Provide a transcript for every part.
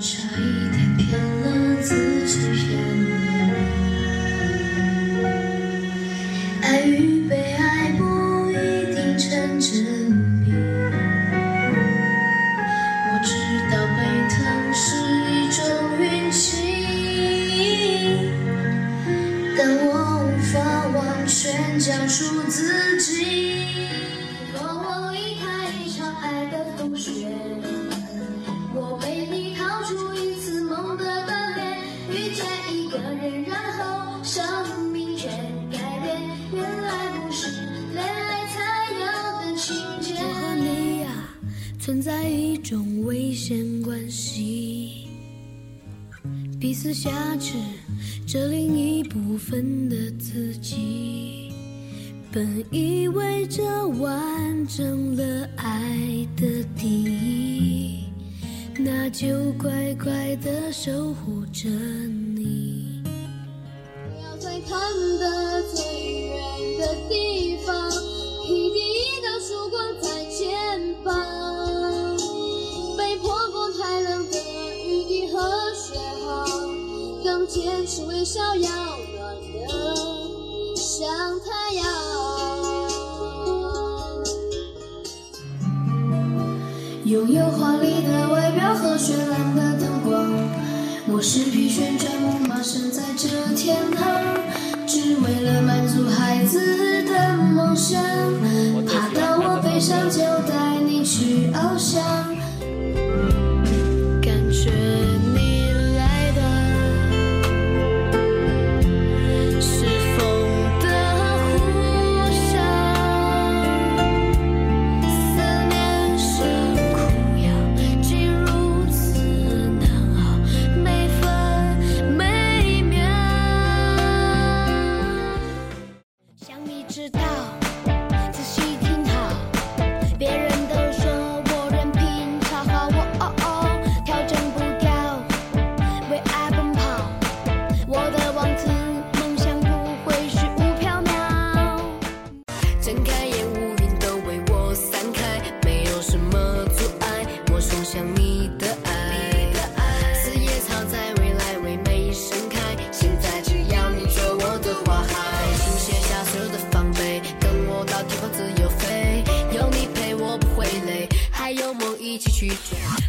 差一点骗了自己，骗存在一种危险关系，彼此挟持着另一部分的自己。本以为这完整了爱的定义，那就乖乖的守护着你。不要再看得最远的地拥有华丽的外表和绚烂的灯光，我是匹旋转木马，生在这天堂，只为了满足孩子的梦想。知道，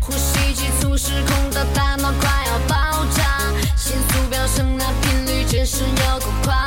呼吸急促失控的大脑快要爆炸，心速飙升那频率真是有够夸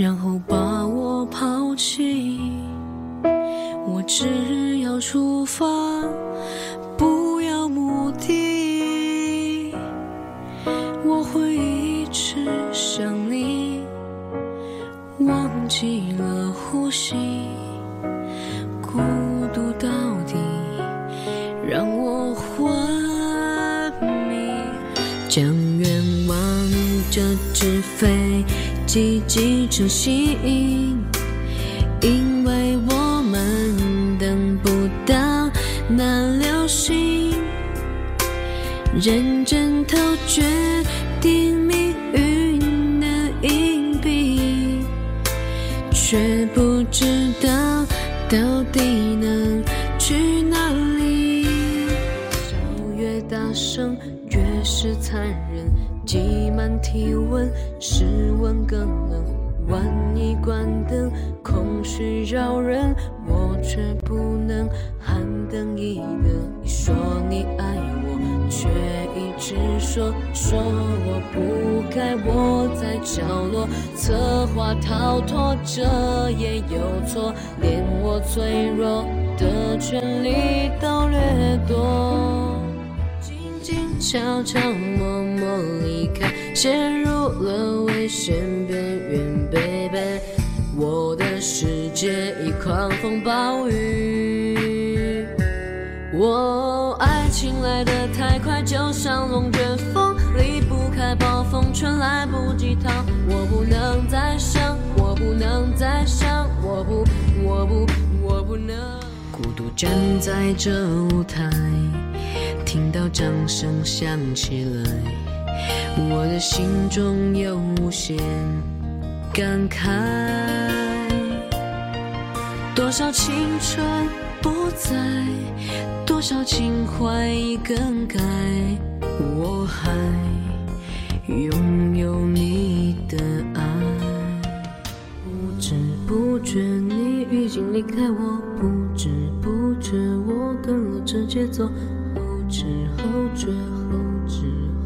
然后把我抛弃。我只要出发，不要目的，我会一直想你，忘记了呼吸，孤独到底让我昏迷，将愿望折纸飞奇迹成形，因为我们等不到那流星，认真投决挤满体温，室温更冷。万一关灯，空虚扰人，我却不能寒灯一灯。你说你爱我，却一直说说我不该窝在角落，策划逃脱，这也有错，连我脆弱的权利都掠夺。悄悄默默离开，陷入了危险边缘，baby，我的世界已狂风暴雨。我爱情来得太快，就像龙卷风，离不开暴风圈，来不及逃。我不能再想，我不能再想，我不，我不，我不能。孤独站在这舞台，听到掌声响起来，我的心中有无限感慨。多少青春不在，多少情怀已更改，我还拥有你的爱。不知不觉你已经离开我，不知不觉我跟了这节奏，后知后觉，后。知